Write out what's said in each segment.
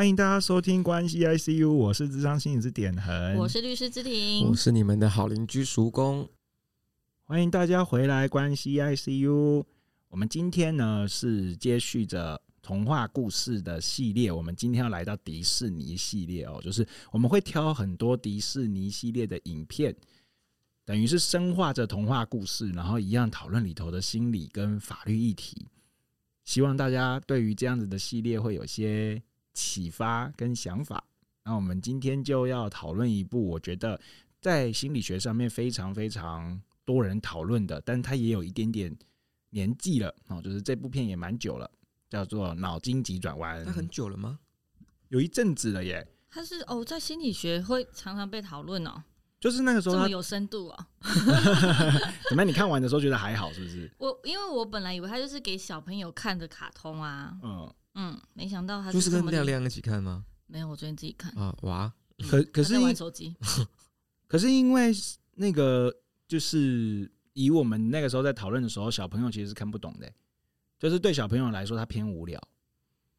欢迎大家收听关系 ICU，我是智商心理师点恒，我是律师之婷，我是你们的好邻居叔公。欢迎大家回来关系 ICU。我们今天呢是接续着童话故事的系列，我们今天要来到迪士尼系列哦，就是我们会挑很多迪士尼系列的影片。等于是深化着童话故事，然后一样讨论里头的心理跟法律议题。希望大家对于这样子的系列会有些启发跟想法。那我们今天就要讨论一部我觉得在心理学上面非常非常多人讨论的，但它也有一点点年纪了哦，就是这部片也蛮久了，叫做《脑筋急转弯》。它很久了吗？有一阵子了耶。它是哦，在心理学会常常被讨论哦。就是那个时候，这么有深度啊！怎么样？你看完的时候觉得还好，是不是？我因为我本来以为它就是给小朋友看的卡通啊，嗯嗯，没想到他就是跟亮亮一起看吗？没有，我昨天自己看啊。哇，可可是玩手机，可是因为那个就是以我们那个时候在讨论的时候，小朋友其实是看不懂的，就是对小朋友来说，他偏无聊。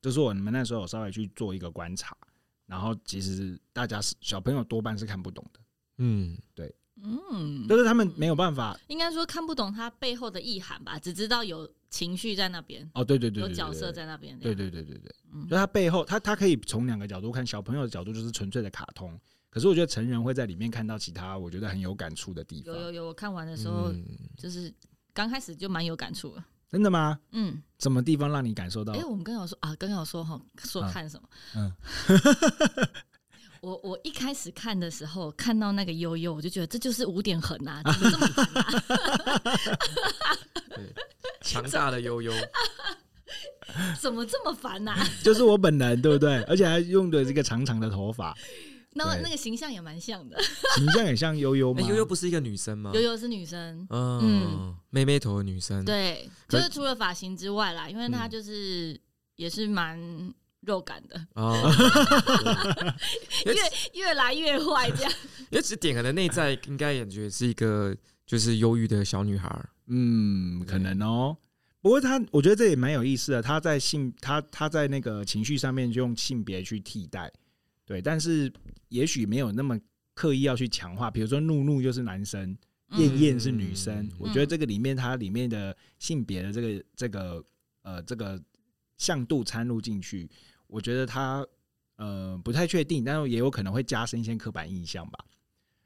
就是我们那时候有稍微去做一个观察，然后其实大家是小朋友多半是看不懂的。嗯，对，嗯，就是他们没有办法，应该说看不懂他背后的意涵吧，只知道有情绪在那边。哦，对对对，有角色在那边。对对对对对，嗯，就他背后，他他可以从两个角度看，小朋友的角度就是纯粹的卡通，可是我觉得成人会在里面看到其他我觉得很有感触的地方。有有有，我看完的时候，就是刚开始就蛮有感触的。真的吗？嗯，什么地方让你感受到？哎，我们刚刚有说啊，刚刚有说哈，说看什么？嗯。我我一开始看的时候，看到那个悠悠，我就觉得这就是五点横啊，怎么这么烦啊？强大的悠悠，怎么这么烦啊？就是我本人，对不对？而且还用的这个长长的头发，那那个形象也蛮像的，形象也像悠悠吗？悠悠不是一个女生吗？悠悠是女生，嗯，妹妹头的女生，对，就是除了发型之外啦，因为她就是也是蛮。肉感的哦，越越来越坏这样。因为其实点恒的内在应该也觉得是一个就是忧郁的小女孩，嗯，可能哦。不过他，我觉得这也蛮有意思的。他在性，他他在那个情绪上面就用性别去替代，对，但是也许没有那么刻意要去强化。比如说，怒怒就是男生，厌厌是女生。我觉得这个里面，它里面的性别的这个这个呃这个向度掺入进去。我觉得他呃不太确定，但是也有可能会加深一些刻板印象吧。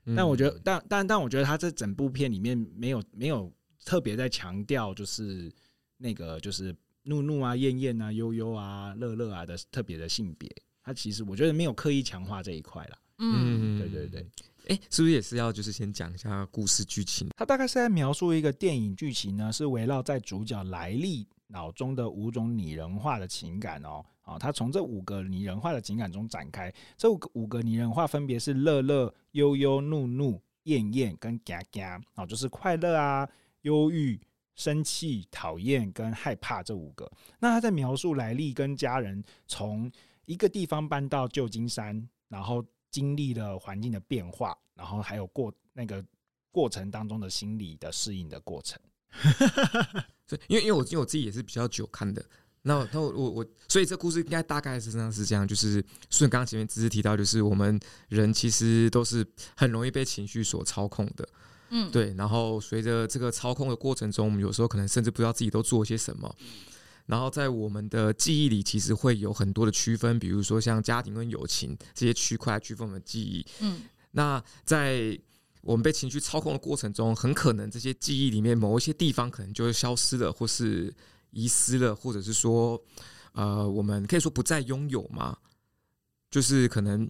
嗯、但我觉得，但但但我觉得他这整部片里面没有没有特别在强调，就是那个就是怒怒啊、厌厌啊、悠悠啊、乐乐啊的特别的性别。他其实我觉得没有刻意强化这一块啦。嗯，对对对。哎、欸，是不是也是要就是先讲一下故事剧情？他大概是在描述一个电影剧情呢，是围绕在主角莱利脑中的五种拟人化的情感哦。啊，他从这五个拟人化的情感中展开，这五个五个拟人化分别是乐乐、忧忧、怒怒、厌厌跟惊惊，啊，就是快乐啊、忧郁、生气、讨厌跟害怕这五个。那他在描述莱莉跟家人从一个地方搬到旧金山，然后经历了环境的变化，然后还有过那个过程当中的心理的适应的过程。因为因为我因为我自己也是比较久看的。那那我我我，所以这故事应该大概是这样，是这样，就是顺刚刚前面只是提到，就是我们人其实都是很容易被情绪所操控的，嗯，对。然后随着这个操控的过程中，我们有时候可能甚至不知道自己都做些什么。然后在我们的记忆里，其实会有很多的区分，比如说像家庭跟友情这些区块来区分我们的记忆。嗯，那在我们被情绪操控的过程中，很可能这些记忆里面某一些地方可能就会消失了，或是。遗失了，或者是说，呃，我们可以说不再拥有吗？就是可能，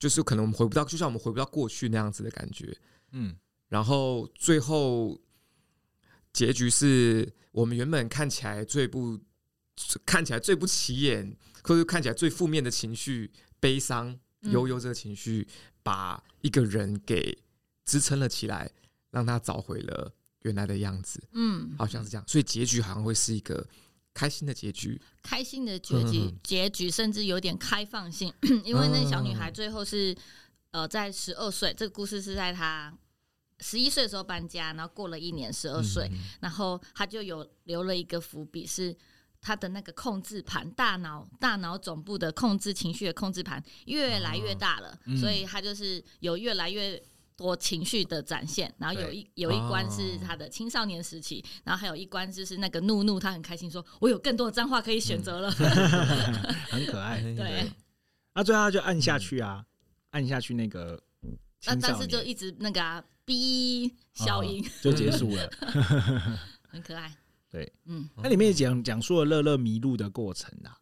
就是可能我们回不到，就像我们回不到过去那样子的感觉。嗯，然后最后结局是我们原本看起来最不看起来最不起眼，或者看起来最负面的情绪——悲伤、悠悠这个情绪，把一个人给支撑了起来，让他找回了。原来的样子，嗯，好像是这样，所以结局好像会是一个开心的结局，开心的结局，结局甚至有点开放性，因为那小女孩最后是呃，在十二岁，这个故事是在她十一岁的时候搬家，然后过了一年，十二岁，然后她就有留了一个伏笔，是他的那个控制盘，大脑大脑总部的控制情绪的控制盘越来越大了，哦、所以他就是有越来越多情绪的展现。然后有一有一关是他的青少年时期，然后还有一关就是那个怒怒，他很开心说：“我有更多的脏话可以选择了。嗯” 很可爱。对，那最后他就按下去啊，按下去那个，那但是就一直那个啊，哔消音、哦、就结束了，很可爱。对，嗯，那里面讲讲述了乐乐迷路的过程啊，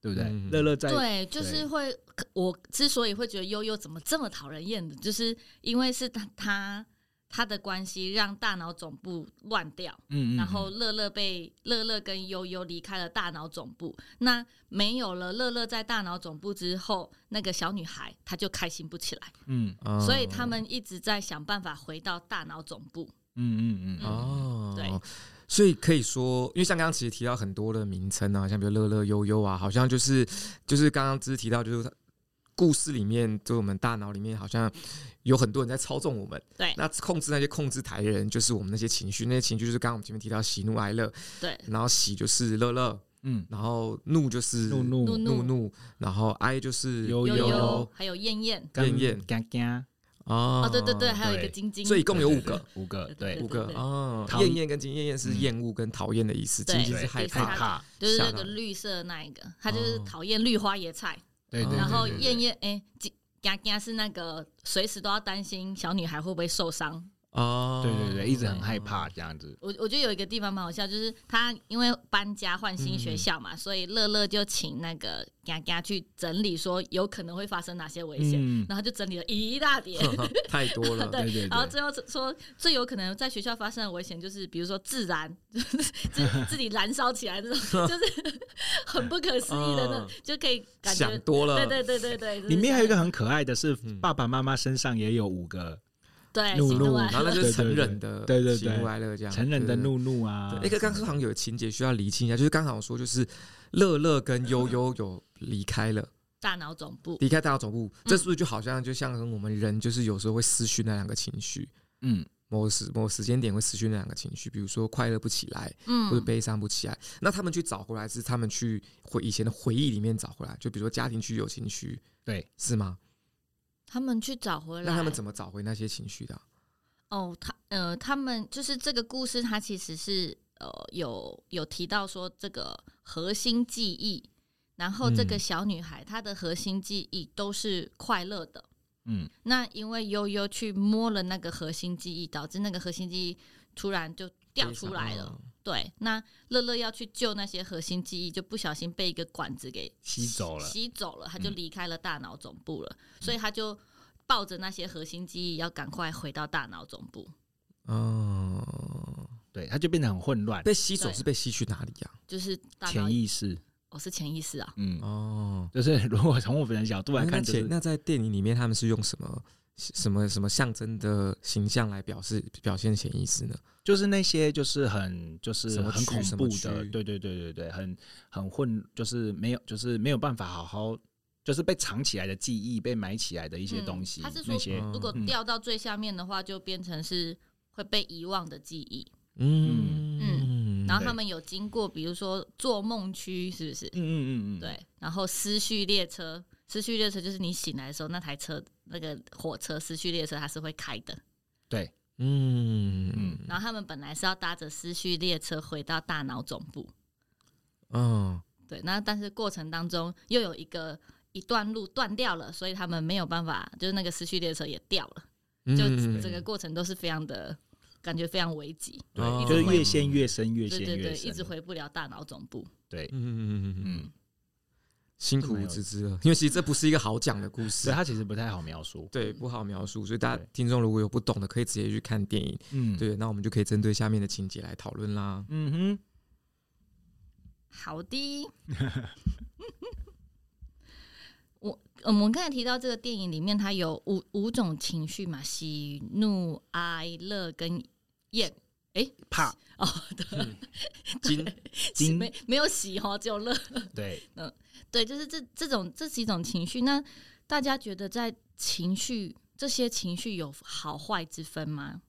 对不对？乐乐、嗯、在对，就是会，我之所以会觉得悠悠怎么这么讨人厌的，就是因为是他他他的关系让大脑总部乱掉，嗯，嗯，嗯，然后乐乐被乐乐跟悠悠离开了大脑总部，那没有了乐乐在大脑总部之后，那个小女孩她就开心不起来，嗯，所以他们一直在想办法回到大脑总部，嗯嗯嗯，哦，对。所以可以说，因为像刚刚其实提到很多的名称啊，像比如乐乐悠悠啊，好像就是就是刚刚只是提到，就是故事里面，就我们大脑里面好像有很多人在操纵我们。对。那控制那些控制台的人，就是我们那些情绪，那些情绪就是刚刚我们前面提到喜怒哀乐。对。然后喜就是乐乐，嗯，然后怒就是怒怒怒怒，然后哀就是悠悠，还有燕燕燕燕嘎嘎。哦，对对对，还有一个晶晶，所以一共有五个，五个，对，五个哦。厌厌跟晶厌厌是厌恶跟讨厌的意思，晶晶是害怕，就是那个绿色那一个，他就是讨厌绿花野菜。对对。然后厌厌哎，晶嘎嘎是那个随时都要担心小女孩会不会受伤。哦，对对对，一直很害怕这样子。我我觉得有一个地方蛮好笑，就是他因为搬家换新学校嘛，所以乐乐就请那个嘎嘎去整理，说有可能会发生哪些危险，然后就整理了一大叠，太多了。对，然后最后说最有可能在学校发生的危险，就是比如说自燃，自自己燃烧起来这种，就是很不可思议的那种，就可以感觉想多了。对对对对对，里面还有一个很可爱的是，爸爸妈妈身上也有五个。对，怒怒，然后那就是成人的，对对对，喜怒哀乐这样，成人的怒怒啊。那个刚刚好像有情节需要厘清一下，就是刚好说，就是乐乐跟悠悠有离开了 大脑总部，离开大脑总部，这是不是就好像就像我们人就是有时候会失去那两个情绪，嗯，某时某时间点会失去那两个情绪，比如说快乐不起来，嗯，或者悲伤不起来，那他们去找回来是他们去回以前的回忆里面找回来，就比如说家庭区友情区，对，是吗？他们去找回来，那他们怎么找回那些情绪的啊？哦，他呃，他们就是这个故事，它其实是呃有有提到说这个核心记忆，然后这个小女孩她的核心记忆都是快乐的，嗯，那因为悠悠去摸了那个核心记忆，导致那个核心记忆突然就掉出来了，对，那乐乐要去救那些核心记忆，就不小心被一个管子给吸走了，吸走了，他就离开了大脑总部了，所以他就。抱着那些核心记忆，要赶快回到大脑总部。哦，对，他就变得很混乱。被吸走是被吸去哪里呀？就是潜意识。哦，是潜意识啊。嗯，哦，就是如果从我们的角度来看，那在电影里面他们是用什么什么什么象征的形象来表示表现潜意识呢？就是那些就是很就是很恐怖的，对对对对对，很很混，就是没有就是没有办法好好。就是被藏起来的记忆，被埋起来的一些东西。他是说，如果掉到最下面的话，就变成是会被遗忘的记忆。嗯嗯。然后他们有经过，比如说做梦区，是不是？嗯嗯嗯嗯。对。然后思绪列车，思绪列车就是你醒来的时候，那台车那个火车失去列车它是会开的。对。嗯嗯。然后他们本来是要搭着失去列车回到大脑总部。嗯。对。那但是过程当中又有一个。一段路断掉了，所以他们没有办法，就是那个失去列车也掉了，就整个过程都是非常的感觉非常危急，对，就是越陷越深，越陷越深，对对对，一直回不了大脑总部，对，嗯嗯嗯嗯，辛苦芝芝了，因为其实这不是一个好讲的故事，它其实不太好描述，对，不好描述，所以大家听众如果有不懂的，可以直接去看电影，嗯，对，那我们就可以针对下面的情节来讨论啦，嗯哼，好的。我们刚才提到这个电影里面，它有五五种情绪嘛，喜怒哀乐跟厌，哎，怕。哦，对，惊惊。没没有喜哈，只有乐，对，嗯，对，就是这这种这是一种情绪。那大家觉得在情绪这些情绪有好坏之分吗？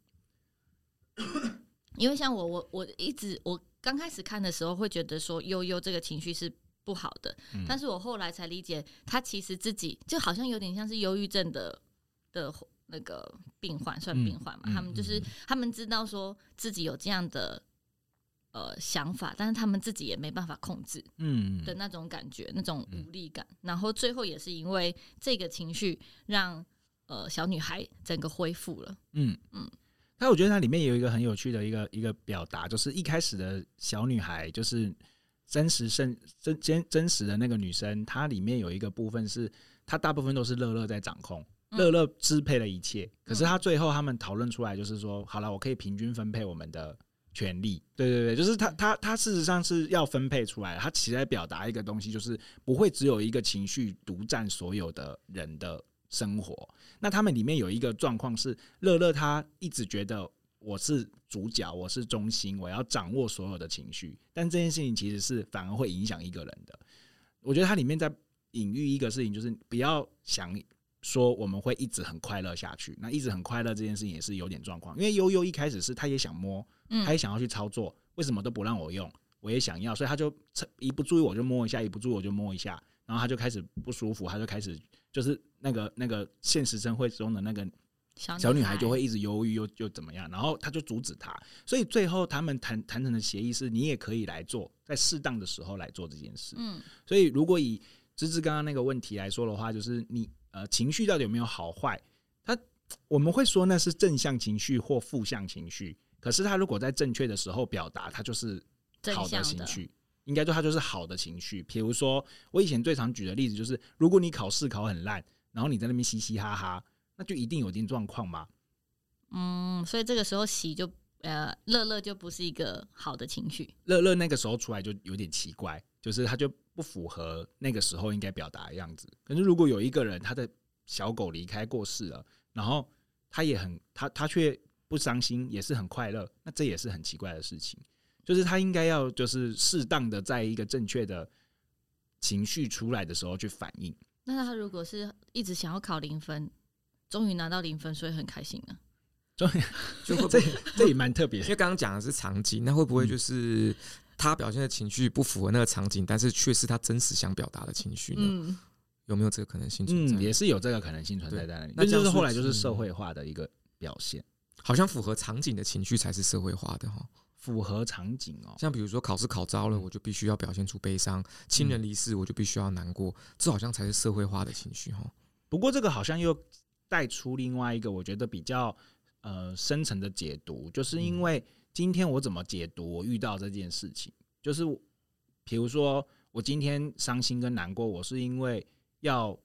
因为像我，我我一直我刚开始看的时候会觉得说悠悠这个情绪是不好的，嗯、但是我后来才理解，他其实自己就好像有点像是忧郁症的的那个病患，算病患嘛。嗯、他们就是、嗯、他们知道说自己有这样的呃想法，但是他们自己也没办法控制，嗯的那种感觉，嗯、那种无力感。嗯、然后最后也是因为这个情绪让呃小女孩整个恢复了，嗯嗯。嗯那我觉得它里面有一个很有趣的一个一个表达，就是一开始的小女孩，就是真实生真真真实的那个女生，她里面有一个部分是，她大部分都是乐乐在掌控，乐乐支配了一切。可是他最后他们讨论出来，就是说，好了，我可以平均分配我们的权利。对对对，就是他他他事实上是要分配出来，他其实在表达一个东西，就是不会只有一个情绪独占所有的人的。生活，那他们里面有一个状况是，乐乐他一直觉得我是主角，我是中心，我要掌握所有的情绪，但这件事情其实是反而会影响一个人的。我觉得它里面在隐喻一个事情，就是不要想说我们会一直很快乐下去，那一直很快乐这件事情也是有点状况，因为悠悠一开始是他也想摸，他也想要去操作，为什么都不让我用，我也想要，所以他就一不注意我就摸一下，一不注意我就摸一下，然后他就开始不舒服，他就开始就是。那个那个现实生活中的那个小女孩就会一直犹豫又又怎么样，然后他就阻止她，所以最后他们谈谈成的协议是你也可以来做，在适当的时候来做这件事。嗯，所以如果以芝芝刚刚那个问题来说的话，就是你呃情绪到底有没有好坏？他我们会说那是正向情绪或负向情绪，可是他如果在正确的时候表达，他就是好的情绪，应该说他就是好的情绪。比如说我以前最常举的例子就是，如果你考试考很烂。然后你在那边嘻嘻哈哈，那就一定有一定状况嘛。嗯，所以这个时候喜就呃乐乐就不是一个好的情绪。乐乐那个时候出来就有点奇怪，就是他就不符合那个时候应该表达的样子。可是如果有一个人他的小狗离开过世了，然后他也很他他却不伤心，也是很快乐，那这也是很奇怪的事情。就是他应该要就是适当的在一个正确的情绪出来的时候去反应。那他如果是一直想要考零分，终于拿到零分，所以很开心啊。终于，就会这这也蛮特别。因为刚刚讲的是场景，那会不会就是他表现的情绪不符合那个场景，但是却是他真实想表达的情绪呢？嗯、有没有这个可能性存在？嗯，也是有这个可能性存在在那里。那就是后来就是社会化的一个表现，好像符合场景的情绪才是社会化的哈。符合场景哦，像比如说考试考糟了，我就必须要表现出悲伤；亲人离世，我就必须要难过。这好像才是社会化的情绪哈。不过这个好像又带出另外一个我觉得比较呃深层的解读，就是因为今天我怎么解读我遇到这件事情，就是比如说我今天伤心跟难过，我是因为要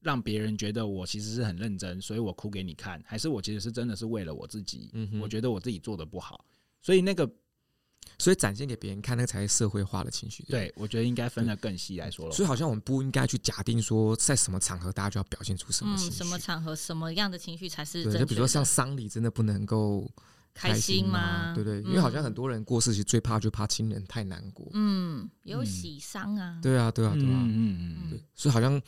让别人觉得我其实是很认真，所以我哭给你看，还是我其实是真的是为了我自己？嗯，我觉得我自己做的不好，所以那个。所以展现给别人看，那个才是社会化的情绪。对，对，我觉得应该分得更细来说了。所以好像我们不应该去假定说，在什么场合大家就要表现出什么情绪。嗯，什么场合什么样的情绪才是？对，就比如说像丧礼，真的不能够开心吗？对，对对，因为好像很多人过世，其实最怕就怕亲人太难过。嗯，有喜丧啊。对啊，对啊，对啊。嗯嗯嗯。对，所以好像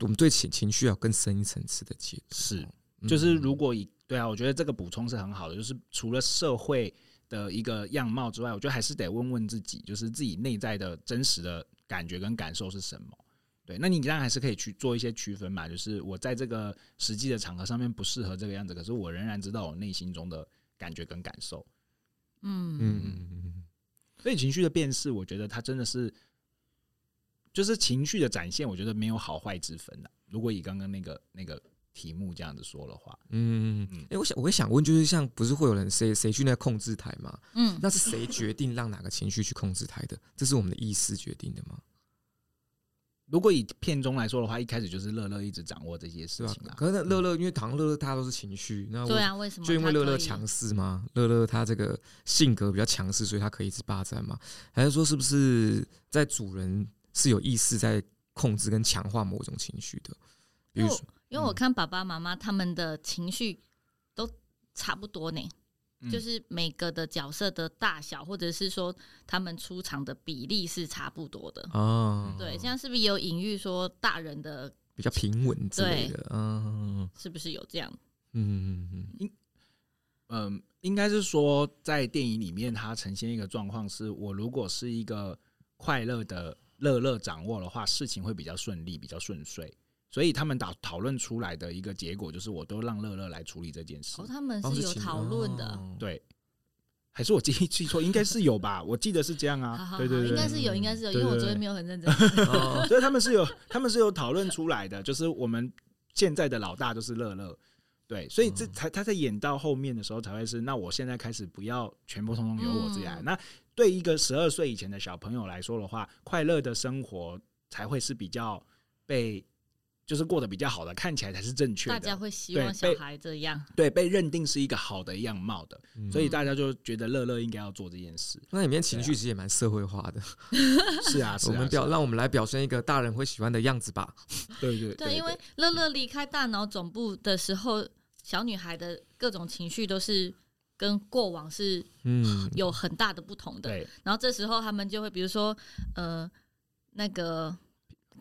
我们对情情绪要更深一层次的解读。是，就是如果以对啊，我觉得这个补充是很好的，就是除了社会。的一个样貌之外，我觉得还是得问问自己，就是自己内在的真实的感觉跟感受是什么。对，那你当然还是可以去做一些区分嘛，就是我在这个实际的场合上面不适合这个样子，可是我仍然知道我内心中的感觉跟感受。嗯嗯嗯嗯。所以情绪的辨识，我觉得它真的是，就是情绪的展现，我觉得没有好坏之分的。如果以刚刚那个那个。题目这样子说的话，嗯嗯，哎，我想我会想问，就是像不是会有人谁谁去那个控制台吗？嗯，那是谁决定让哪个情绪去控制台的？这是我们的意识决定的吗？如果以片中来说的话，一开始就是乐乐一直掌握这些事情啊。可是乐乐因为唐乐乐他都是情绪，那对啊，为什么？就因为乐乐强势吗？乐乐他这个性格比较强势，所以他可以一直霸占吗？还是说是不是在主人是有意识在控制跟强化某种情绪的？比如说。因为我看爸爸妈妈他们的情绪都差不多呢，嗯、就是每个的角色的大小，或者是说他们出场的比例是差不多的。哦，对，这样是不是也有隐喻说大人的比较平稳之类的？嗯，是不是有这样？嗯嗯嗯。嗯，应该是说在电影里面，它呈现一个状况是，我如果是一个快乐的乐乐掌握的话，事情会比较顺利，比较顺遂。所以他们打讨论出来的一个结果就是，我都让乐乐来处理这件事。哦，他们是有讨论的，对。还是我记忆记错，应该是有吧？我记得是这样啊。好好好对对对，应该是有，应该是有，因为我昨天没有很认真。所以他们是有，他们是有讨论出来的，就是我们现在的老大就是乐乐。对，所以这才他在演到后面的时候才会是，那我现在开始不要全部通通由我自己来。那对一个十二岁以前的小朋友来说的话，快乐的生活才会是比较被。就是过得比较好的，看起来才是正确的。大家会希望小孩这样，对，被认定是一个好的样貌的，嗯、所以大家就觉得乐乐应该要做这件事。那里面情绪其实也蛮社会化的。是啊，是啊，我们表让我们来表现一个大人会喜欢的样子吧。对对对，因为乐乐离开大脑总部的时候，小女孩的各种情绪都是跟过往是嗯有很大的不同的。对，然后这时候他们就会，比如说呃那个。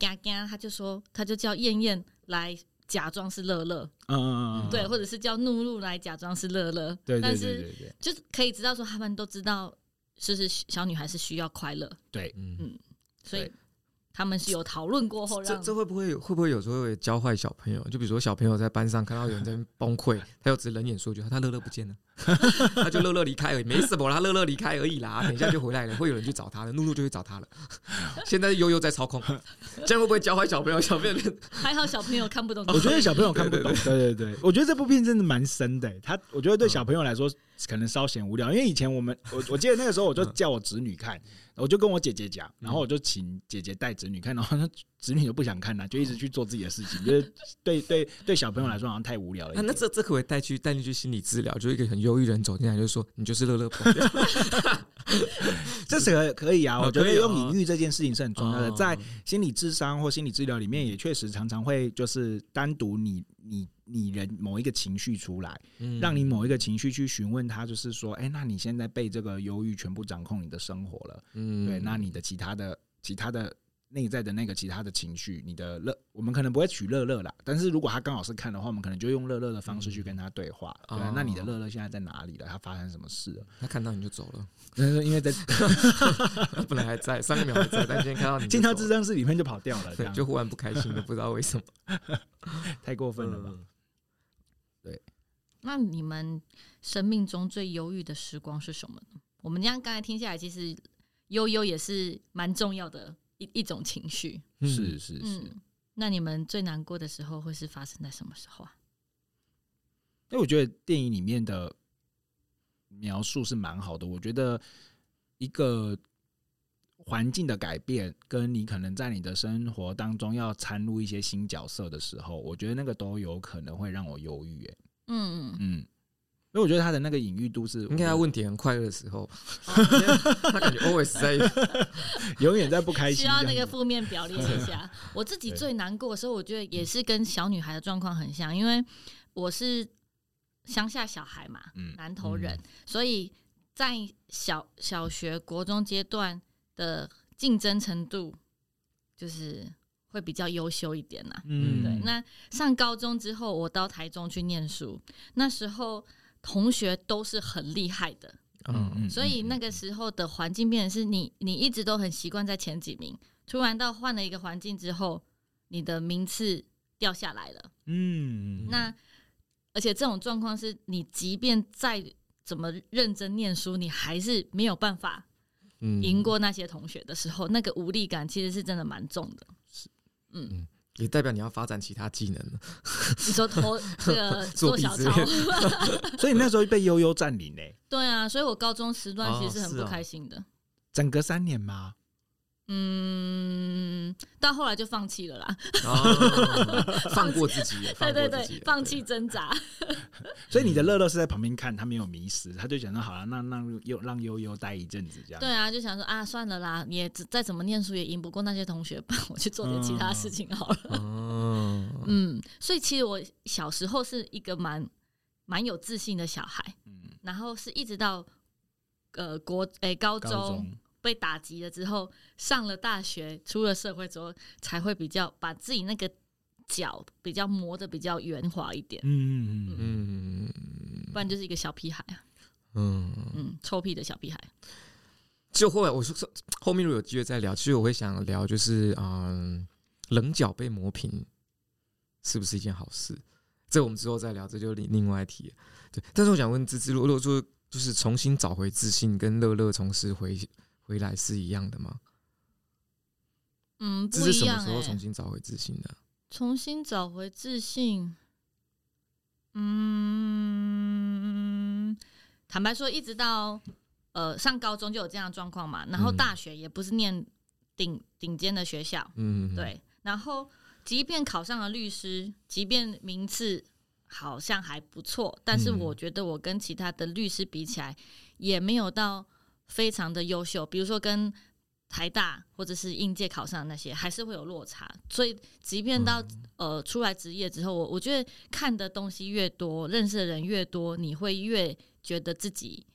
嘎嘎，他就说，他就叫燕燕来假装是乐乐，嗯嗯嗯，对，或者是叫怒怒来假装是乐乐，对，但是就是可以知道说，他们都知道，就是小女孩是需要快乐，对，嗯，所以。他们是有讨论过后让，这这会不会会不会有时候会教坏小朋友？就比如说小朋友在班上看到有人在崩溃，他又只冷眼说句：“他乐乐不见了，他就乐乐离开而已，没什么啦，他乐乐离开而已啦，等一下就回来了，会有人去找他的，露露就去找他了。现在悠悠在操控，这样会不会教坏小朋友？小朋友还好，小朋友看不懂。我觉得小朋友看不懂。对对对，我觉得这部片真的蛮深的。他我觉得对小朋友来说可能稍显无聊，因为以前我们我我记得那个时候我就叫我侄女看。我就跟我姐姐讲，然后我就请姐姐带侄女看，然后那侄女就不想看了，就一直去做自己的事情，就是对对对小朋友来说好像太无聊了。那这这可不可以带去带进去心理治疗？就一个很忧郁人走进来就说你就是乐乐朋友，这是可可以啊。我觉得用隐喻这件事情是很重要的，在心理智商或心理治疗里面也确实常常会就是单独你你。你人某一个情绪出来，让你某一个情绪去询问他，就是说，哎、欸，那你现在被这个忧郁全部掌控你的生活了，嗯，对，那你的其他的、其他的内在的那个其他的情绪，你的乐，我们可能不会取乐乐啦，但是如果他刚好是看的话，我们可能就用乐乐的方式去跟他对话，对，那你的乐乐现在在哪里了？他发生什么事了？他看到你就走了，因为在 本来还在，上一秒还在，但今天看到你进 到咨商室里面就跑掉了，就忽然不开心了，不知道为什么，太过分了吧？对，那你们生命中最忧郁的时光是什么呢？我们这样刚才听下来，其实悠悠也是蛮重要的一一种情绪。是是是。嗯，那你们最难过的时候会是发生在什么时候啊？因为我觉得电影里面的描述是蛮好的。我觉得一个环境的改变，跟你可能在你的生活当中要掺入一些新角色的时候，我觉得那个都有可能会让我忧郁。哎，嗯嗯，因为我觉得他的那个隐喻度是，应该他问题很快乐的时候，他感觉 always 在 永远在不开心，需要那个负面表列一下。我自己最难过的时候，我觉得也是跟小女孩的状况很像，因为我是乡下小孩嘛，南投人，所以在小小学、国中阶段。的竞争程度就是会比较优秀一点呐，嗯，对。那上高中之后，我到台中去念书，那时候同学都是很厉害的，嗯，所以那个时候的环境变成是你，你一直都很习惯在前几名，突然到换了一个环境之后，你的名次掉下来了，嗯，那而且这种状况是你即便再怎么认真念书，你还是没有办法。赢过那些同学的时候，那个无力感其实是真的蛮重的。是，嗯，也代表你要发展其他技能了。你说偷 这个做小抄，所以你那时候被悠悠占领嘞。对啊，所以我高中时段其实是很不开心的。整个三年吗？嗯，到后来就放弃了啦，放过自己，对对对，放弃挣扎。所以你的乐乐是在旁边看，他没有迷失，他就想说好了，那让悠悠待一阵子这样。对啊，就想说啊，算了啦，你也再怎么念书也赢不过那些同学吧，我去做点其他事情好了。嗯，所以其实我小时候是一个蛮蛮有自信的小孩，嗯然后是一直到呃国诶高中。被打击了之后，上了大学，出了社会之后，才会比较把自己那个脚比较磨的比较圆滑一点。嗯嗯嗯。不然就是一个小屁孩啊。嗯嗯，臭屁的小屁孩。就后来我说说后面如果有机会再聊，其实我会想聊，就是嗯，棱角被磨平是不是一件好事？这我们之后再聊，这就另另外一题。对，但是我想问芝芝，如果说就是重新找回自信，跟乐乐从事回回来是一样的吗？嗯，这是什么时候重新找回自信的？重新找回自信，嗯，坦白说，一直到呃上高中就有这样的状况嘛，然后大学也不是念顶顶尖的学校，嗯，对，然后即便考上了律师，即便名次好像还不错，但是我觉得我跟其他的律师比起来，也没有到非常的优秀，比如说跟。台大或者是应届考上的那些，还是会有落差。所以，即便到呃出来职业之后，我我觉得看的东西越多，认识的人越多，你会越觉得自己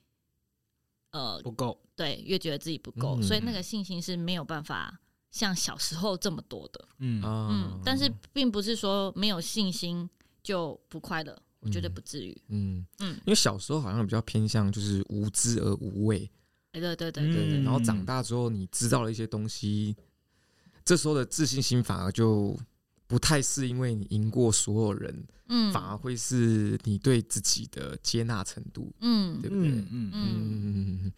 呃不够，对，越觉得自己不够。所以那个信心是没有办法像小时候这么多的。嗯嗯，但是并不是说没有信心就不快乐，我觉得不至于。嗯嗯，因为小时候好像比较偏向就是无知而无畏。对对对对对，然后长大之后，你知道了一些东西，这时候的自信心反而就不太是因为你赢过所有人，嗯，反而会是你对自己的接纳程度，嗯，对不对？嗯嗯嗯嗯。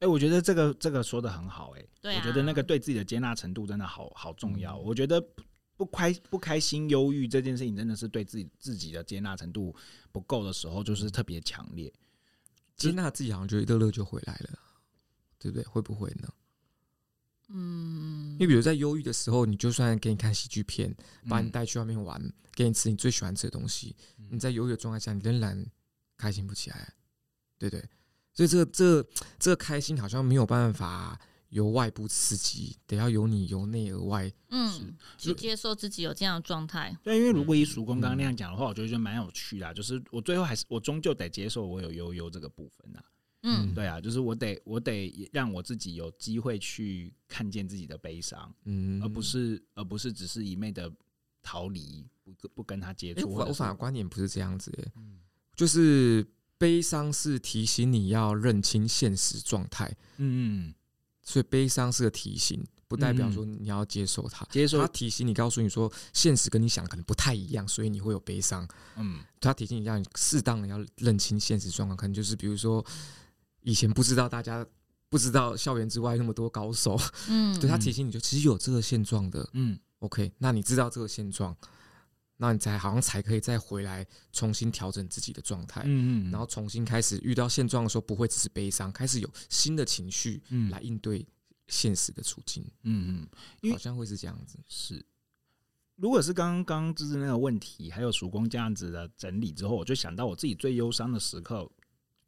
哎，我觉得这个这个说的很好，哎，对啊，我觉得那个对自己的接纳程度真的好好重要。我觉得不开不开心、忧郁这件事情，真的是对自己自己的接纳程度不够的时候，就是特别强烈。接纳自己，好像就乐乐就回来了。对不对？会不会呢？嗯，因为比如在忧郁的时候，你就算给你看喜剧片，把你带去外面玩，给你吃你最喜欢吃的东西，你在忧郁的状态下，你仍然开心不起来，对不对？所以这个这个、这个开心好像没有办法由外部刺激，得要由你由内而外，嗯，去接受自己有这样的状态。对，因为如果以曙光刚刚那样讲的话，我觉得就蛮有趣的，就是我最后还是我终究得接受我有悠悠这个部分呐。嗯，对啊，就是我得我得让我自己有机会去看见自己的悲伤，嗯，而不是而不是只是一昧的逃离，不不跟他接触。我我反而观点不是这样子，嗯，就是悲伤是提醒你要认清现实状态，嗯，所以悲伤是个提醒，不代表说你要接受它，接受它提醒你，告诉你说现实跟你想的可能不太一样，所以你会有悲伤，嗯，它提醒你让你适当的要认清现实状况，可能就是比如说。以前不知道，大家不知道校园之外那么多高手，嗯，对他提醒你就其实有这个现状的，嗯，OK，那你知道这个现状，那你才好像才可以再回来重新调整自己的状态，嗯嗯，然后重新开始遇到现状的时候不会只是悲伤，开始有新的情绪，嗯，来应对现实的处境，嗯嗯，好像会是这样子，是。如果是刚刚就是那个问题，还有曙光这样子的整理之后，我就想到我自己最忧伤的时刻。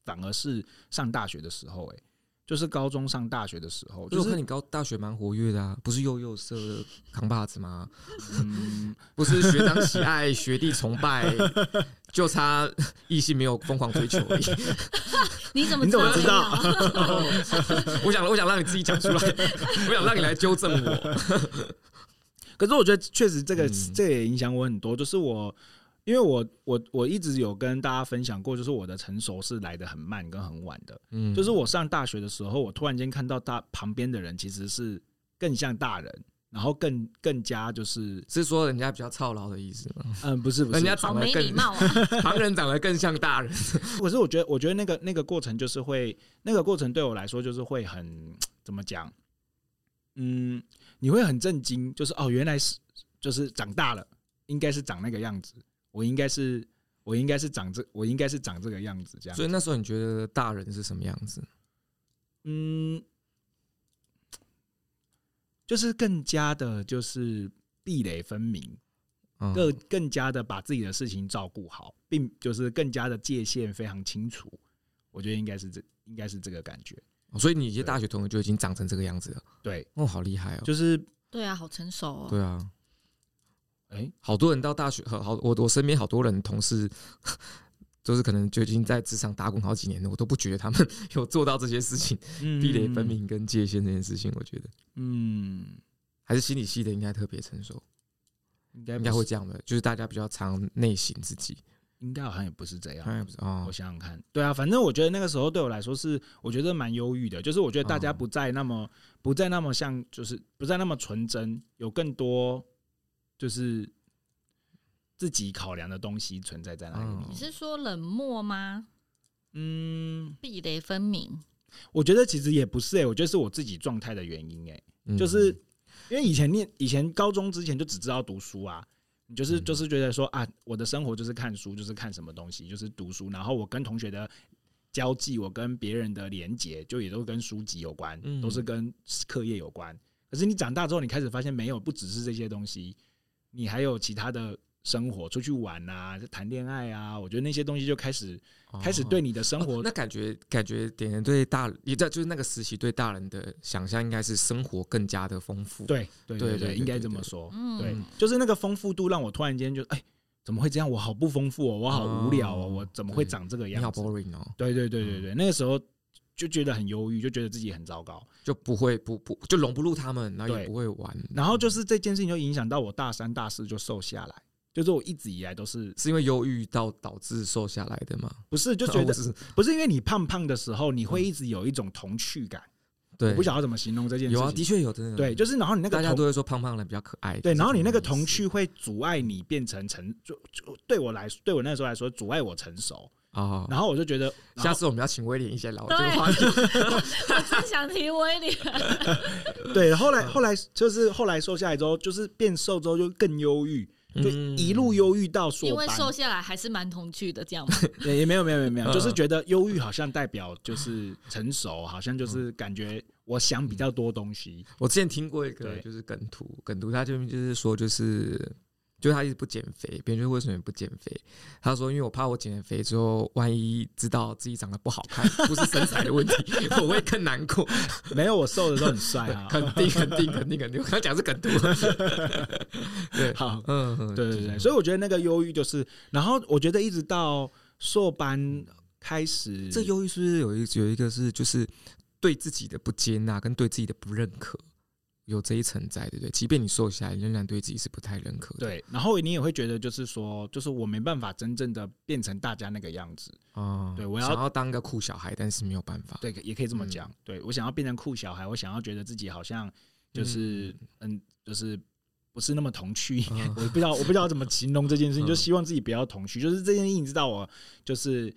反而是上大学的时候，哎，就是高中上大学的时候，就是看你高大学蛮活跃的啊，不是又又色的扛把子吗？嗯，不是学长喜爱，学弟崇拜，就差异性没有疯狂追求而已。你怎么你怎么知道？我想我想让你自己讲出来，我想让你来纠正我。可是我觉得确实这个、嗯、这也影响我很多，就是我。因为我我我一直有跟大家分享过，就是我的成熟是来的很慢跟很晚的。嗯，就是我上大学的时候，我突然间看到大旁边的人其实是更像大人，然后更更加就是是说人家比较操劳的意思吗？嗯，不是不是，人家长得更没礼貌，旁人长得更像大人。可是我觉得，我觉得那个那个过程就是会，那个过程对我来说就是会很怎么讲？嗯，你会很震惊，就是哦，原来是就是长大了，应该是长那个样子。我应该是，我应该是长这，我应该是长这个样子，这样。所以那时候你觉得大人是什么样子？嗯，就是更加的，就是壁垒分明，更更加的把自己的事情照顾好，并就是更加的界限非常清楚。我觉得应该是这，应该是这个感觉。所以你一些大学同学就已经长成这个样子了。对，哦，好厉害哦！就是对啊，好成熟哦。对啊。哎、欸，好多人到大学，好，我我身边好多人同事，就是可能就已经在职场打滚好几年了，我都不觉得他们 有做到这些事情，壁垒分明跟界限这件事情，我觉得，嗯，还是心理系的应该特别成熟，应该应该会这样的，就是大家比较常内省自己，应该好像也不是这样，不是哦。我想想看，对啊，反正我觉得那个时候对我来说是，我觉得蛮忧郁的。就是我觉得大家不再那么，哦、不再那么像，就是不再那么纯真，有更多就是自己考量的东西存在在那里。哦、你是说冷漠吗？嗯，壁垒分明。我觉得其实也不是哎、欸，我觉得是我自己状态的原因哎、欸，嗯、就是因为以前念以前高中之前就只知道读书啊。你就是就是觉得说啊，我的生活就是看书，就是看什么东西，就是读书。然后我跟同学的交际，我跟别人的连接，就也都跟书籍有关，都是跟课业有关。可是你长大之后，你开始发现没有，不只是这些东西，你还有其他的。生活出去玩啊，谈恋爱啊，我觉得那些东西就开始、哦、开始对你的生活，哦、那感觉感觉点点对大，也在就是那个时期对大人的想象应该是生活更加的丰富。对对对对，应该这么说。对，就是那个丰富度让我突然间就哎，怎么会这样？我好不丰富哦，我好无聊哦，我怎么会长这个样子？你好 boring 哦。对对对对对，那个时候就觉得很忧郁，就觉得自己很糟糕，就不会不不就融不入他们，然后也不会玩。然后就是这件事情就影响到我大三大四就瘦下来。就是我一直以来都是是因为忧郁到导致瘦下来的吗？不是，就觉得 不是因为你胖胖的时候，你会一直有一种童趣感。对，我不晓得怎么形容这件事情。有啊，的确有的。对，就是然后你那个大家都会说胖胖的比较可爱。对，然后你那个童趣会阻碍你变成成就就对我来说，对我那时候来说阻碍我成熟啊。然后我就觉得，下次我们要请威廉一些聊这个话题。我真想提威廉。对，后来后来就是后来瘦下来之后，就是变瘦之后就更忧郁。就一路忧郁到硕班，因为瘦下来还是蛮童趣的，这样吗？对，也没有没有没有没有，就是觉得忧郁好像代表就是成熟，好像就是感觉我想比较多东西。我之前听过一个就是梗图，梗图他就就是说就是。就他一直不减肥，别人就为什么不减肥？他说：“因为我怕我减了肥之后，万一知道自己长得不好看，不是身材的问题，我会更难过。”没有，我瘦的时候很帅啊，肯定肯定肯定肯定。我刚讲是梗图。对，好，嗯，对对对。所以我觉得那个忧郁就是，然后我觉得一直到硕班开始，这忧郁是不是有一有一个是就是对自己的不接纳跟对自己的不认可？有这一层在，对不对？即便你瘦下来，仍然对自己是不太认可的。对，然后你也会觉得，就是说，就是我没办法真正的变成大家那个样子。嗯，对，我要想要当个酷小孩，但是没有办法。对，也可以这么讲。嗯、对，我想要变成酷小孩，我想要觉得自己好像就是嗯，嗯，就是不是那么童趣。嗯、我不知道，我不知道怎么形容这件事情，嗯、就希望自己不要童趣。就是这件事情，你知道，我就是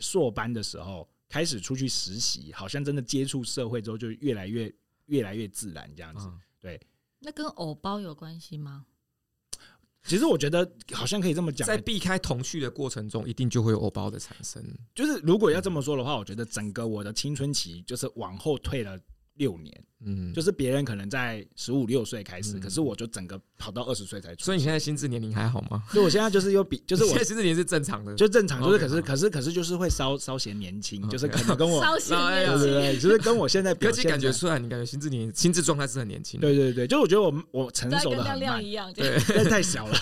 硕班的时候开始出去实习，好像真的接触社会之后，就越来越。越来越自然，这样子，对。那跟偶包有关系吗？其实我觉得好像可以这么讲，在避开童趣的过程中，一定就会有偶包的产生。就是如果要这么说的话，我觉得整个我的青春期就是往后退了。六年，嗯，就是别人可能在十五六岁开始，可是我就整个跑到二十岁才出。所以你现在心智年龄还好吗？所以我现在就是又比，就是我现在心智年龄是正常的，就正常，就是可是可是可是就是会稍稍显年轻，就是可能跟我 稍显年轻，对对对，就是跟我现在，而且感觉出来，你感觉心智年心智状态是很年轻。对对对，就我觉得我我成熟的很慢一样，对，但 太小了，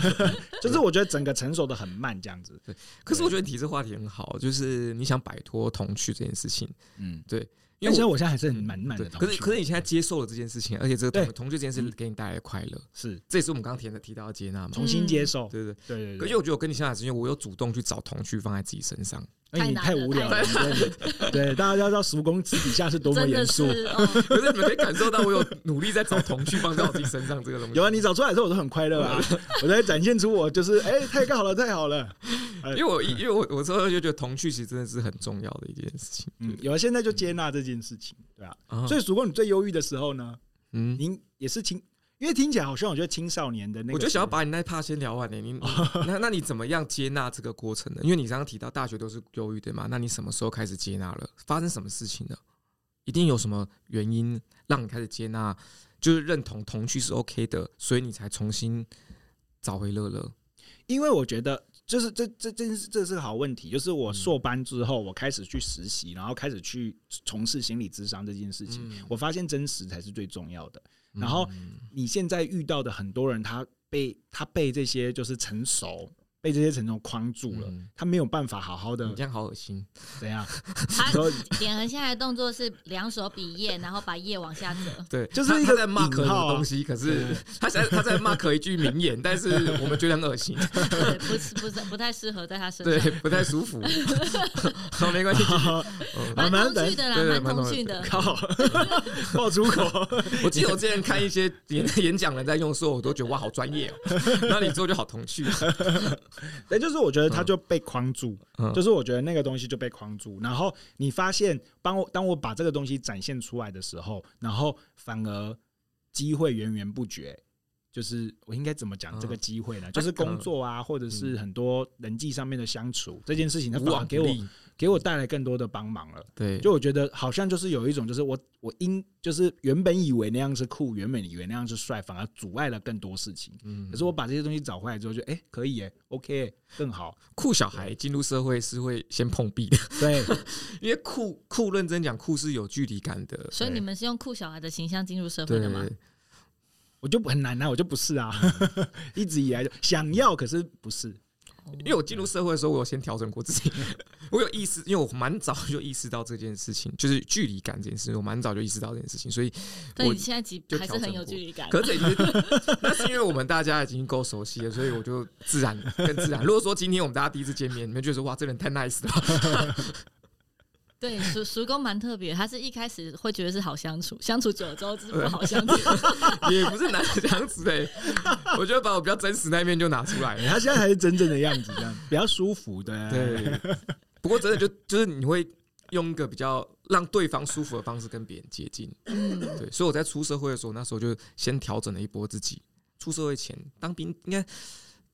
就是我觉得整个成熟的很慢这样子。对，可是我觉得你提这话题很好，就是你想摆脱童趣这件事情，嗯，对。因为其实我现在还是很满满的，可是可是你现在接受了这件事情，而且这个同同居这件事给你带来的快乐，是这也是我们刚刚提的提到的接纳嘛，重新接受，对对对对。可是我觉得我跟你相反是因为我有主动去找同居放在自己身上，哎，你太无聊了，对，大家要知道十五公私底下是多么严肃，可是你们可以感受到我有努力在找童趣放在我自己身上这个东西。有啊，你找出来的时候我都很快乐啊，我在展现出我就是哎，太好了，太好了。因为我因为我我之后就觉得童趣其实真的是很重要的一件事情。嗯，有啊，现在就接纳这件事情，对啊。所以，叔公你最忧郁的时候呢，嗯，您也是青，因为听起来好像我觉得青少年的那个，我就想要把你那 part 先聊完呢。你 那那你怎么样接纳这个过程呢？因为你刚刚提到大学都是忧郁对吗，那你什么时候开始接纳了？发生什么事情了？一定有什么原因让你开始接纳，就是认同同居是 OK 的，所以你才重新找回乐乐。因为我觉得。就是这这这是这是个好问题。就是我硕班之后，我开始去实习，然后开始去从事心理咨商这件事情。我发现真实才是最重要的。然后你现在遇到的很多人，他被他被这些就是成熟被这些承诺框住了，嗯、他没有办法好好的。你这样好恶心，怎样？他点横下来的动作是两手比耶，然后把耶往下折。对，就是一个在 mark 的东西，可是他在他在 mark 一句名言，但是 我们觉得很恶心。对，不是不是不太适合在他身上，对，不太舒服。好，没关系，蛮童趣的啦，蛮童趣的。靠，爆粗口！我记得我之前看一些演演讲人在用的时候，我都觉得哇，好专业哦。然后你之后就好童趣。但就是我觉得他就被框住，嗯、就是我觉得那个东西就被框住。然后你发现，帮我当我把这个东西展现出来的时候，然后反而机会源源不绝。就是我应该怎么讲这个机会呢？就是工作啊，或者是很多人际上面的相处这件事情，它反而给我给我带来更多的帮忙了。对，就我觉得好像就是有一种，就是我我应就是原本以为那样是酷，原本以为那样是帅，反而阻碍了更多事情。嗯，可是我把这些东西找回来之后，就哎可以哎，OK 更好。酷小孩进入社会是会先碰壁的，对，因为酷酷认真讲酷是有距离感的。所以你们是用酷小孩的形象进入社会的吗？我就很难啊，我就不是啊，一直以来就想要，可是不是。因为我进入社会的时候，我有先调整过自己，我有意识，因为我蛮早就意识到这件事情，就是距离感这件事，我蛮早就意识到这件事情，所以。但你现在其实还是很有距离感。可是，那是因为我们大家已经够熟悉了，所以我就自然更自然。如果说今天我们大家第一次见面，你们觉得说哇，这人太 nice 了。对，叔叔公蛮特别，他是一开始会觉得是好相处，相处久了之后就是不好相处，也不是难相处的。我觉得把我比较真实那一面就拿出来，他现在才是真正的样子，这样比较舒服的。对，不过真的就就是你会用一个比较让对方舒服的方式跟别人接近。嗯对，所以我在出社会的时候，那时候就先调整了一波自己。出社会前当兵，应该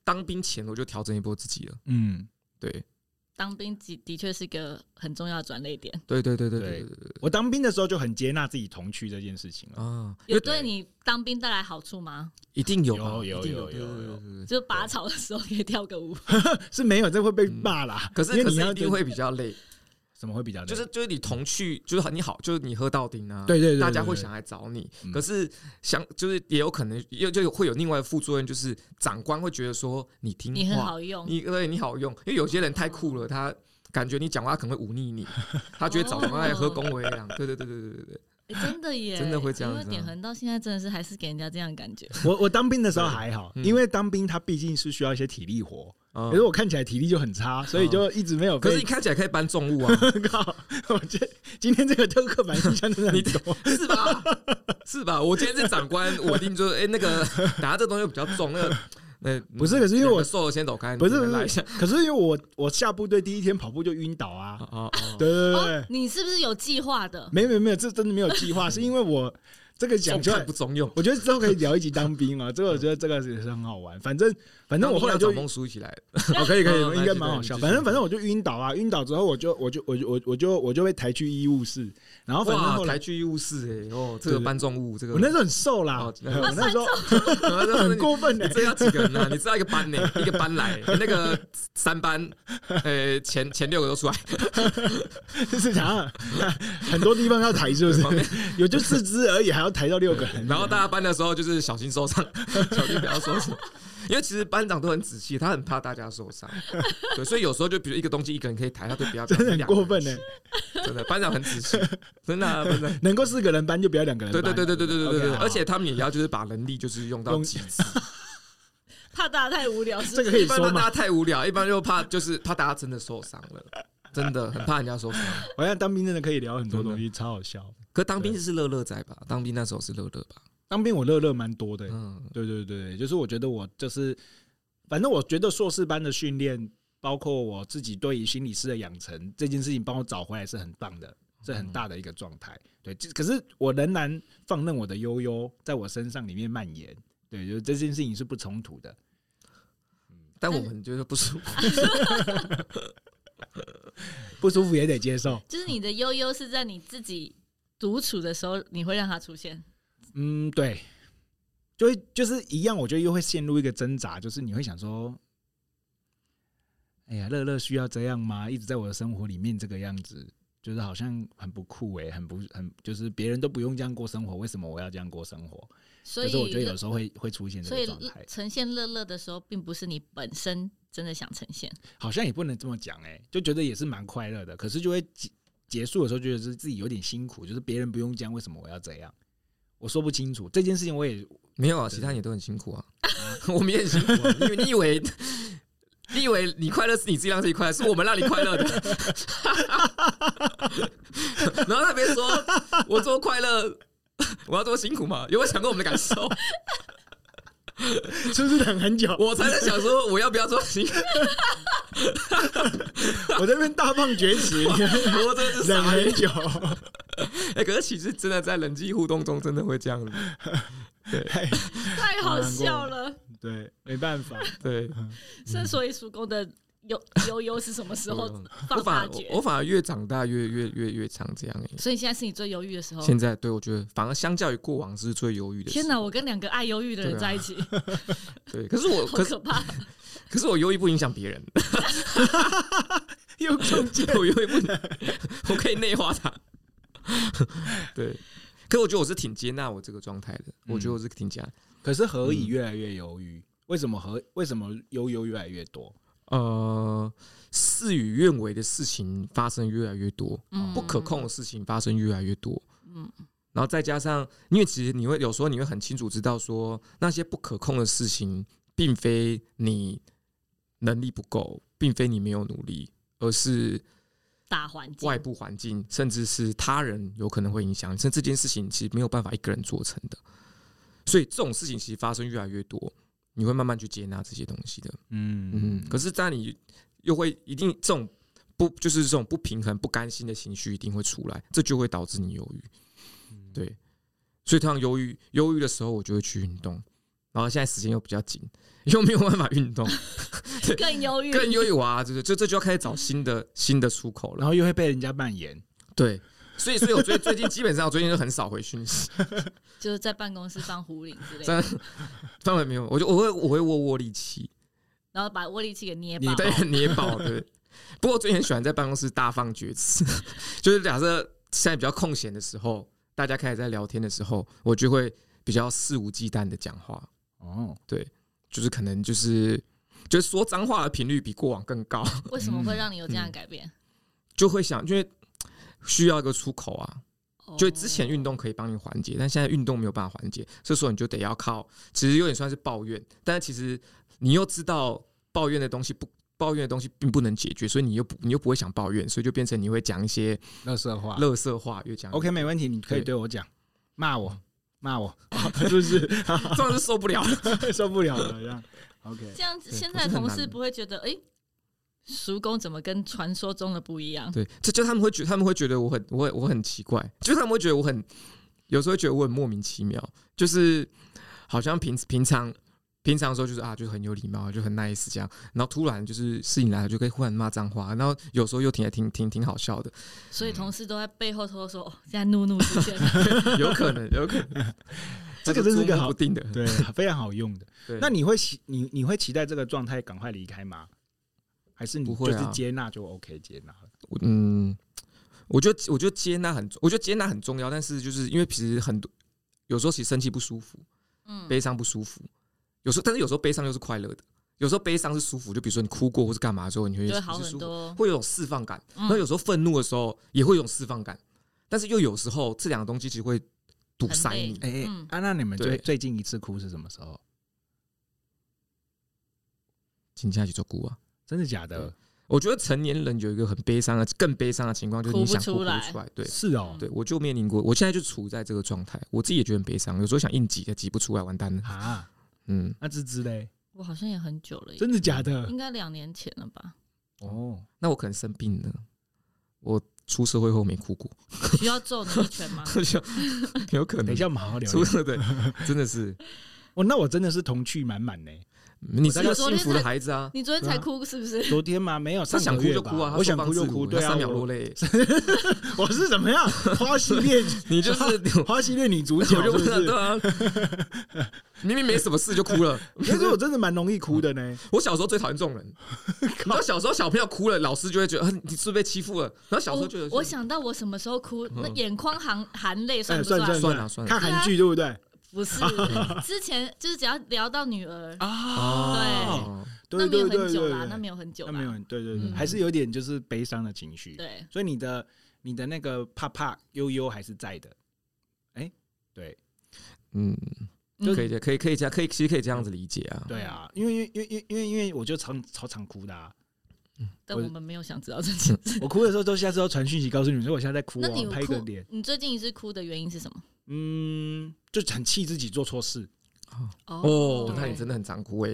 当兵前我就调整一波自己了。嗯，对。当兵的的确是一个很重要的转捩点。对对对对对，我当兵的时候就很接纳自己同区这件事情了。啊，有对你当兵带来好处吗？一定有，有有有有有。就拔草的时候可以跳个舞。是没有，这会被骂啦。可是你一定会比较累。怎么会比较累？就是就是你同去，就是很你好，就是你喝到顶啊。对对对，大家会想来找你。可是想就是也有可能又就会有另外的副作用，就是长官会觉得说你听话，你很好用，你对你好用，因为有些人太酷了，他。感觉你讲话可能会忤逆你，他觉得找什么来喝恭维一样。对对对对对对对，真的耶，真的会这样。因为点横到现在真的是还是给人家这样感觉。我我当兵的时候还好，因为当兵他毕竟是需要一些体力活，可是我看起来体力就很差，所以就一直没有。可是你看起来可以搬重物啊！靠，我觉得今天这个特刻板印象真的很多，是吧？是吧？我今天是长官，我一定就哎那个 拿这东西比较重那个。呃，不是，可是因为我瘦了先走开，不是，不是，可是因为我我下部队第一天跑步就晕倒啊，对对对，你是不是有计划的？没有没有没有，这真的没有计划，是因为我这个讲出来不中用，我觉得之后可以聊一集当兵啊，这个我觉得这个也是很好玩，反正反正我后来就梦书起来。了，可以可以，应该蛮好笑，反正反正我就晕倒啊，晕倒之后我就我就我就我我就我就被抬去医务室。然后反正后来去医务室哎哦，这个搬重物，这个我那时候很瘦啦，我那时候很过分的。这要几个人呢？你知道一个班呢，一个班来，那个三班，呃，前前六个都出来，就是想很多地方要抬，是不是？有就四肢而已，还要抬到六个人。然后大家搬的时候就是小心受伤，小心不要受伤。因为其实班长都很仔细，他很怕大家受伤，对，所以有时候就比如一个东西一个人可以抬，他就不要。真的很过分呢，真的班长很仔细，真的、啊、真的。能够四个人搬就不要两个人搬。对对对对对对对对，okay, 而且他们也要就是把能力就是用到极致，怕大家太无聊。这个可以说吗？大家太无聊，一般就怕就是怕大家真的受伤了，真的很怕人家受伤。我想当兵真的可以聊很多东西，超好笑。可当兵是乐乐在吧？当兵那时候是乐乐吧？当兵我乐乐蛮多的，嗯，对对对，就是我觉得我就是。反正我觉得硕士班的训练，包括我自己对于心理师的养成这件事情，帮我找回来是很棒的，是很大的一个状态。对，可是我仍然放任我的悠悠在我身上里面蔓延。对，就是这件事情是不冲突的。但我们觉得不舒服，不舒服也得接受。就是你的悠悠是在你自己独处的时候，你会让它出现。嗯，对。就会就是一样，我觉得又会陷入一个挣扎，就是你会想说，哎呀，乐乐需要这样吗？一直在我的生活里面这个样子，就是好像很不酷哎，很不很，就是别人都不用这样过生活，为什么我要这样过生活？所以我觉得有时候会会出现这个状态。呈现乐乐的时候，并不是你本身真的想呈现？好像也不能这么讲哎、欸，就觉得也是蛮快乐的，可是就会结结束的时候觉得是自己有点辛苦，就是别人不用这样，为什么我要这样？我说不清楚这件事情，我也没有啊，其他人也都很辛苦啊，我们也很辛苦、啊，因为你以为你以为你快乐是你自己让自己快乐，是我们让你快乐的，然后他别说我这么快乐，我要这么辛苦吗？有没有想过我们的感受？是不是等很久？我才在想说，我要不要做新？我这边大放厥词，我真的是等很久。哎，可是其实真的在人际互动中，真的会这样子。对，太好笑了。对，没办法。对，是所以叔公的。悠悠悠是什么时候 放大绝？我反而越长大越越越越常这样哎。所以现在是你最忧郁的时候。现在对我觉得反而相较于过往是最忧郁的。天哪！我跟两个爱忧郁的人在一起。对，可是我 好可怕。可是我忧郁不影响别人。又中箭，我忧郁不，我可以内化它。对，可是我觉得我是挺接纳我这个状态的。我觉得我是挺接纳。可是何以越来越忧郁？为什么何为什么忧忧越来越多？呃，事与愿违的事情发生越来越多，嗯、不可控的事情发生越来越多，嗯，然后再加上，因为其实你会有时候你会很清楚知道说，那些不可控的事情，并非你能力不够，并非你没有努力，而是大环境、外部环境，甚至是他人有可能会影响，甚至这件事情其实没有办法一个人做成的，所以这种事情其实发生越来越多。你会慢慢去接纳这些东西的，嗯嗯。可是，在你又会一定这种不就是这种不平衡、不甘心的情绪一定会出来，这就会导致你忧郁。对，所以通常忧郁忧郁的时候，我就会去运动。然后现在时间又比较紧，又没有办法运动，更忧郁，更忧郁啊！就是就这就要开始找新的新的出口了。然后又会被人家蔓延，对。所以，所以我最最近基本上，我最近就很少回讯息，就是在办公室放壶铃之类的。当然没有，我就我会我会握握力器，然后把握力器给捏爆，对，捏爆。对。不过我最近很喜欢在办公室大放厥词，就是假设现在比较空闲的时候，大家开始在聊天的时候，我就会比较肆无忌惮的讲话。哦，对，就是可能就是就是说脏话的频率比过往更高。为什么会让你有这样的改变？嗯、就会想，因为。需要一个出口啊！就之前运动可以帮你缓解，但现在运动没有办法缓解，这时候你就得要靠，其实有点算是抱怨，但是其实你又知道抱怨的东西不，抱怨的东西并不能解决，所以你又不，你又不会想抱怨，所以就变成你会讲一些乐色话，乐色话越讲。OK，没问题，你可以对我讲，骂我，骂我，是不是？这样是受不了，受不了了，这样。OK，这样子现在同事不会觉得哎。叔公怎么跟传说中的不一样？对，这就他们会觉，他们会觉得我很，我我很奇怪，就是他们会觉得我很，有时候会觉得我很莫名其妙，就是好像平平常平常的时候就是啊，就很有礼貌，就很 nice 这样，然后突然就是事情来了，就可以忽然骂脏话，然后有时候又挺挺挺挺好笑的。所以同事都在背后偷偷说，哦，现在怒怒出现 有可能，有可能，这个真是一个好定的，对，非常好用的。对那你会期你你会期待这个状态赶快离开吗？还是你就是接纳就 OK 接纳了。嗯，我觉得我觉得接纳很，我觉得接纳很重要。但是就是因为其实很多有时候其实生气不舒服，嗯，悲伤不舒服。有时候，但是有时候悲伤又是快乐的。有时候悲伤是舒服，就比如说你哭过或是干嘛的时候，你会会好很多，会有种释放感。那有时候愤怒的时候也会有种释放感。但是又有时候这两个东西其实会堵塞你。哎，啊，那你们最最近一次哭是什么时候？请假去做哭啊。真的假的？我觉得成年人有一个很悲伤的、更悲伤的情况，就是你想哭不出来。对，是哦，对，我就面临过，我现在就处在这个状态，我自己也觉得很悲伤，有时候想硬挤也挤不出来，完蛋了啊！嗯，那芝芝嘞？我好像也很久了，真的假的？应该两年前了吧？哦，那我可能生病了。我出社会后没哭过，需要揍你一拳吗？有可能。等一下我们好好聊。出社会真的是，哦，那我真的是童趣满满呢。你是个幸福的孩子啊！你昨天才哭是不是？昨天吗？没有，他想哭就哭啊！我想哭就哭，对啊，三秒落泪。我是怎么样？花系列，你就是 花系列女主角，是不是？对啊，明明没什么事就哭了。其实我真的蛮容易哭的呢。我小时候最讨厌这种人。你知道小时候小朋友哭了，老师就会觉得你是不是被欺负了？然后小时候觉得我想到我什么时候哭，那眼眶含含泪算不算？算了算了，看韩剧对不对？不是，之前就是只要聊到女儿啊，对，那没有很久啦，那没有很久，那没有，对对对，还是有点就是悲伤的情绪。对，所以你的你的那个怕怕悠悠还是在的。哎，对，嗯，就可以可以可以这样，可以其实可以这样子理解啊。对啊，因为因为因为因为因为我就常超常哭的。但我们没有想知道这件事。我哭的时候都下次要传讯息告诉你们，说我现在在哭。那你拍个脸。你最近一次哭的原因是什么？嗯，就很气自己做错事。哦，那你真的很常哭 哎。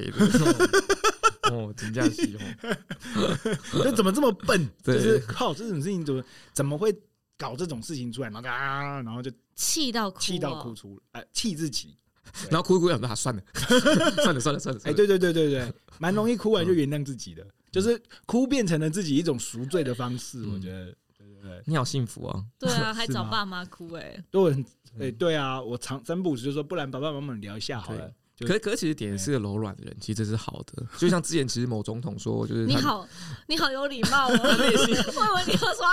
哦，真这样子哦。这怎么这么笨？就是靠这种事情怎么怎么会搞这种事情出来？然后啊，然后就气到气到哭出，哎，气自己。然后哭一哭，想说啊，算了，算了，算了，算了。哎，对对对对对，蛮容易哭完就原谅自己的。就是哭变成了自己一种赎罪的方式，我觉得，对对对，你好幸福啊！对啊，还找爸妈哭哎，都很哎，对啊，我常三不五时就说，不然爸爸妈妈聊一下好了。可可其实点是个柔软的人，其实这是好的。就像之前其实某总统说，就是你好，你好有礼貌哦，内心我以为你要说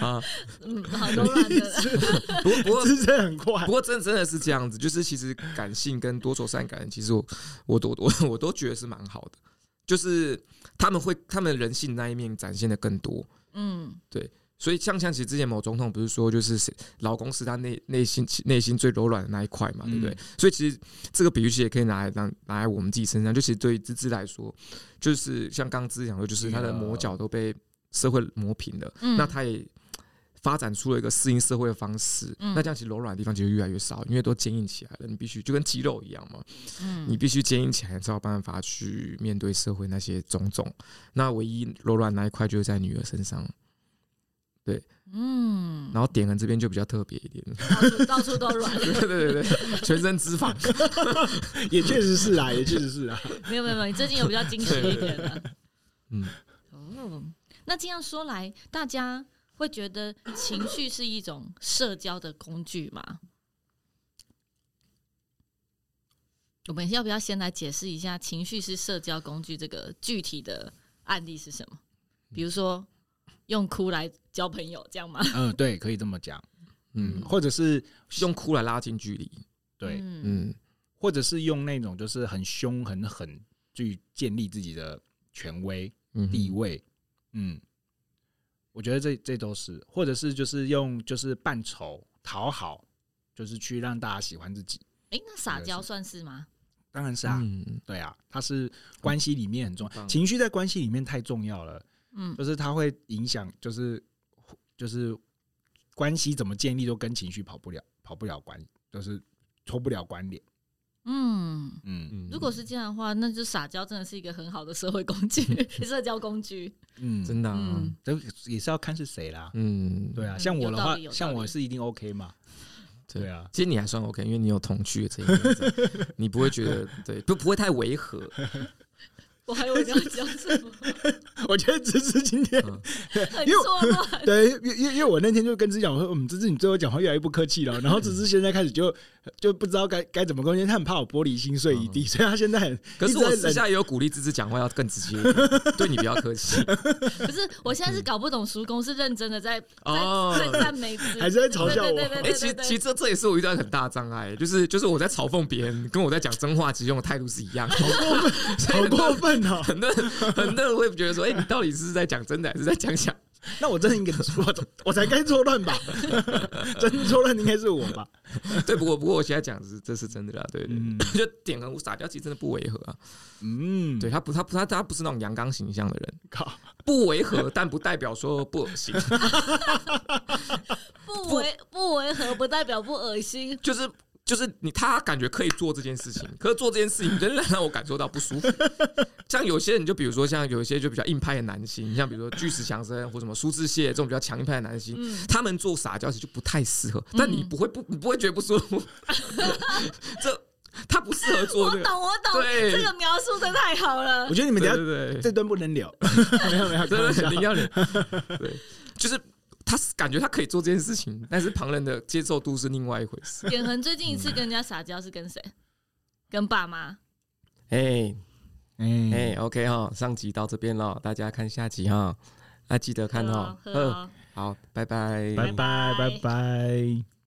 啊，嗯，好柔软的。不过不过是很快，不过真真的是这样子，就是其实感性跟多愁善感，其实我我都我我都觉得是蛮好的。就是他们会，他们人性那一面展现的更多。嗯，对，所以像像其实之前某总统不是说，就是谁老公是他内内心内心最柔软的那一块嘛，对不对？所以其实这个比喻其实也可以拿来当拿来我们自己身上。就其实对于芝芝来说，就是像刚刚芝芝讲的，就是他的磨脚都被社会磨平了，那他也。发展出了一个适应社会的方式，嗯、那这样其实柔软的地方其实越来越少，因为都坚硬起来了。你必须就跟肌肉一样嘛，嗯、你必须坚硬起来才有办法去面对社会那些种种。那唯一柔软那一块就是在女儿身上，对，嗯，然后点恩这边就比较特别一点，到处到处都软，对对对对，全身脂肪，也确实是啊，也确实是啊。没有没有没有，你最近有比较惊喜一点的，嗯，哦，那这样说来，大家。会觉得情绪是一种社交的工具吗？我们要不要先来解释一下情绪是社交工具这个具体的案例是什么？比如说用哭来交朋友，这样吗？嗯，对，可以这么讲。嗯，或者是用哭来拉近距离。对，嗯，或者是用那种就是很凶很狠去建立自己的权威地位。嗯。我觉得这这都是，或者是就是用就是扮丑讨好，就是去让大家喜欢自己。哎，那撒娇算是吗？当然是啊，嗯、对啊，它是关系里面很重要，情绪在关系里面太重要了。嗯，就是它会影响，就是就是关系怎么建立都跟情绪跑不了，跑不了关，就是脱不了关联。嗯嗯，如果是这样的话，那就撒娇真的是一个很好的社会工具，社交工具。嗯，真的，嗯，都也是要看是谁啦。嗯，对啊，像我的话，像我是一定 OK 嘛。对啊，其实你还算 OK，因为你有童趣的这一面，你不会觉得对，不不会太违和。我还以为你要讲什么？我觉得芝芝今天 很错乱。对，因因因为我那天就跟芝芝讲说，嗯，芝芝你最后讲话越来越不客气了。然后芝芝现在开始就就不知道该该怎么沟通，他很怕我玻璃心碎一地，所以他现在很。可是我私下也有鼓励芝芝讲话要更直接，对你比较客气。可是我现在是搞不懂，叔公是认真的在哦在赞美，还是在嘲笑我？哎，其实其实这这也是我遇到很大的障碍，就是就是我在嘲讽别人，跟我在讲真话，其实用的态度是一样，好过分，好过分。很多人很多人会觉得说：“哎、欸，你到底是在讲真的还是在讲假？” 那我真的应该说，我才该错乱吧？真错乱应该是我吧？对，不过不过我现在讲的是这是真的啦，对对，对，嗯、就点很撒娇，其实真的不违和啊。嗯，对他不他不他他不是那种阳刚形象的人，靠，不违和，但不代表说不恶心。不违不违和不代表不恶心，就是。就是你，他感觉可以做这件事情，可是做这件事情仍然让我感受到不舒服。像有些人，就比如说像有一些就比较硬派的男性，像比如说巨石强森或什么苏志燮这种比较强硬派的男性，嗯、他们做撒娇其实就不太适合。但你不会不，你不会觉得不舒服。这他不适合做、这个。我懂，我懂。对，这个描述的太好了。我觉得你们等下这段不能聊。没有没有，这肯定要聊。对，就是。他感觉他可以做这件事情，但是旁人的接受度是另外一回事。远恒最近一次跟人家撒娇是跟谁？跟爸妈。哎哎哎，OK 哈，上集到这边了，大家看下集哈，啊记得看哈。好，拜拜，拜拜，拜拜。